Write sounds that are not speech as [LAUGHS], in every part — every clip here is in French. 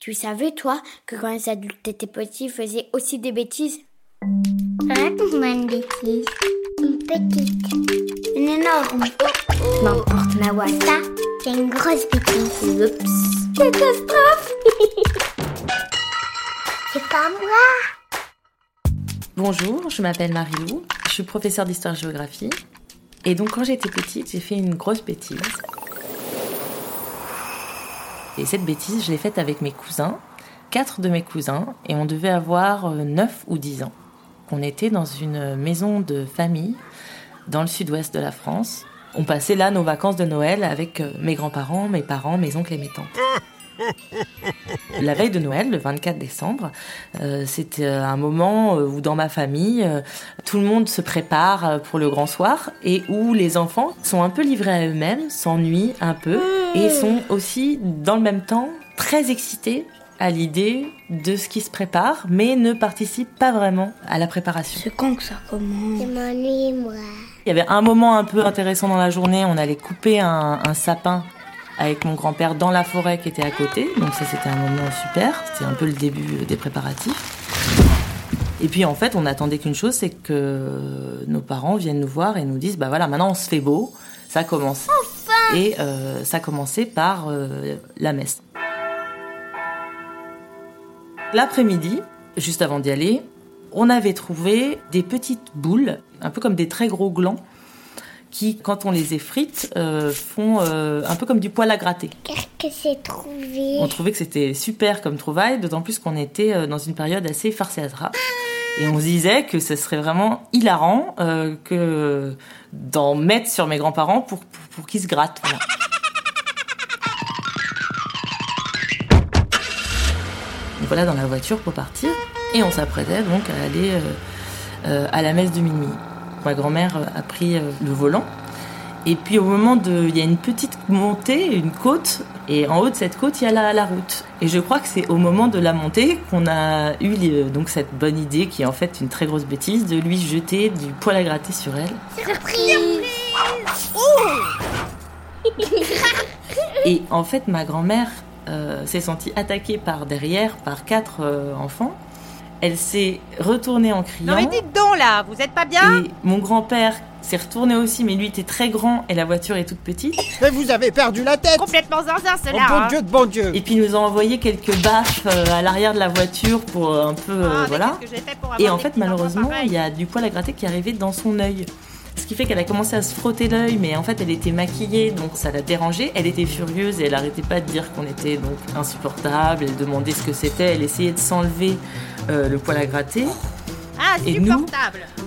Tu savais, toi, que quand les adultes étaient petits, ils faisaient aussi des bêtises? Raconte-moi une bêtise. Une petite. Une énorme. N'importe, ma voix, ça, C'est une grosse bêtise. Oups. Catastrophe [LAUGHS] C'est pas moi. Bonjour, je m'appelle Marie-Lou, je suis professeure d'histoire-géographie. Et donc quand j'étais petite, j'ai fait une grosse bêtise. Et cette bêtise, je l'ai faite avec mes cousins, quatre de mes cousins, et on devait avoir 9 ou 10 ans. On était dans une maison de famille dans le sud-ouest de la France. On passait là nos vacances de Noël avec euh, mes grands-parents, mes parents, mes oncles et mes tantes. [LAUGHS] La veille de Noël, le 24 décembre, euh, c'était un moment euh, où dans ma famille, euh, tout le monde se prépare euh, pour le grand soir et où les enfants sont un peu livrés à eux-mêmes, s'ennuient un peu et sont aussi dans le même temps très excités à l'idée de ce qui se prépare, mais ne participent pas vraiment à la préparation. C'est quand que ça commence? Je m'ennuie, moi. Il y avait un moment un peu intéressant dans la journée, on allait couper un, un sapin avec mon grand-père dans la forêt qui était à côté. Donc ça c'était un moment super, c'était un peu le début des préparatifs. Et puis en fait on attendait qu'une chose, c'est que nos parents viennent nous voir et nous disent bah voilà maintenant on se fait beau, ça commence. Et euh, ça commençait par euh, la messe. L'après-midi, juste avant d'y aller, on avait trouvé des petites boules, un peu comme des très gros glands, qui, quand on les effrite, euh, font euh, un peu comme du poil à gratter. Qu'est-ce que c'est trouvé? On trouvait que c'était super comme trouvaille, d'autant plus qu'on était euh, dans une période assez farcéatra. Et on se disait que ce serait vraiment hilarant euh, que d'en mettre sur mes grands-parents pour, pour, pour qu'ils se grattent. Voilà. Voilà dans la voiture pour partir. Et on s'apprêtait donc à aller à la messe de minuit. Ma grand-mère a pris euh, le volant. Et puis au moment de... Il y a une petite montée, une côte, et en haut de cette côte, il y a la, la route. Et je crois que c'est au moment de la montée qu'on a eu euh, donc cette bonne idée, qui est en fait une très grosse bêtise, de lui jeter du poil à gratter sur elle. Et en fait, ma grand-mère euh, s'est sentie attaquée par derrière par quatre euh, enfants. Elle s'est retournée en criant. Non mais dites donc là, vous êtes pas bien Et mon grand-père s'est retourné aussi, mais lui était très grand et la voiture est toute petite. Mais vous avez perdu la tête Complètement zinzin Oh cela bon hein. Dieu de bon Dieu Et puis il nous a envoyé quelques baffes euh, à l'arrière de la voiture pour euh, un peu, euh, Ah, mais voilà. qu'est-ce que j'ai fait pour avoir Et en des fait, petits enfants malheureusement, pareils il y a du poil à gratter qui est arrivé dans son œil. Ce qui fait qu'elle a commencé à se frotter l'œil, mais en fait, elle était maquillée, donc ça l'a dérangée. Elle était furieuse et elle arrêtait pas de dire qu'on était donc insupportable. Elle demandait ce que c'était. Elle essayait de s'enlever euh, le poil à gratter. Ah, Et nous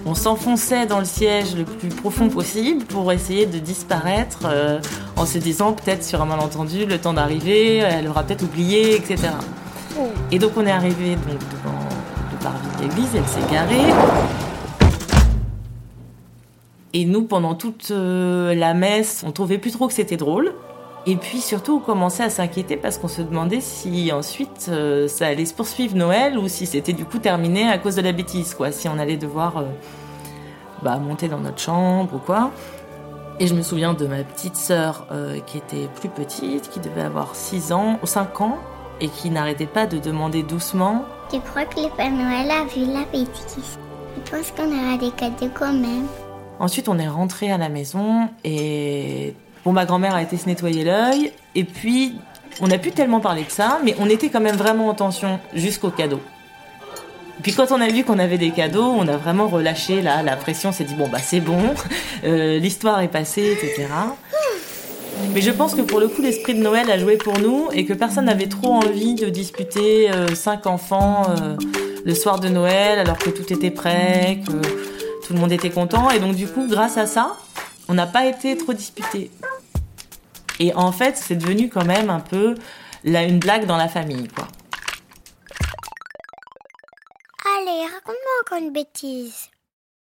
On s'enfonçait dans le siège le plus profond possible pour essayer de disparaître euh, en se disant peut-être sur un malentendu, le temps d'arriver, elle aura peut-être oublié, etc. Et donc on est arrivé donc devant le parvis de l'église, elle s'est garée. Et nous, pendant toute euh, la messe, on trouvait plus trop que c'était drôle. Et puis surtout, on commençait à s'inquiéter parce qu'on se demandait si ensuite euh, ça allait se poursuivre Noël ou si c'était du coup terminé à cause de la bêtise, quoi. Si on allait devoir euh, bah, monter dans notre chambre ou quoi. Et je me souviens de ma petite sœur qui était plus petite, qui devait avoir 6 ans ou 5 ans et qui n'arrêtait pas de demander doucement Tu crois que le Père Noël a vu la bêtise? Je pense qu'on aura des cadeaux quand même. Ensuite, on est rentré à la maison et bon, ma grand-mère a été se nettoyer l'œil. Et puis, on n'a plus tellement parlé de ça, mais on était quand même vraiment en tension jusqu'au cadeau. Puis quand on a vu qu'on avait des cadeaux, on a vraiment relâché là, la pression, on s'est dit bon bah c'est bon, [LAUGHS] euh, l'histoire est passée, etc. Mais je pense que pour le coup l'esprit de Noël a joué pour nous et que personne n'avait trop envie de disputer euh, cinq enfants euh, le soir de Noël alors que tout était prêt, que tout le monde était content et donc du coup grâce à ça on n'a pas été trop disputés. Et en fait c'est devenu quand même un peu là une blague dans la famille quoi. Allez, raconte-moi encore une bêtise.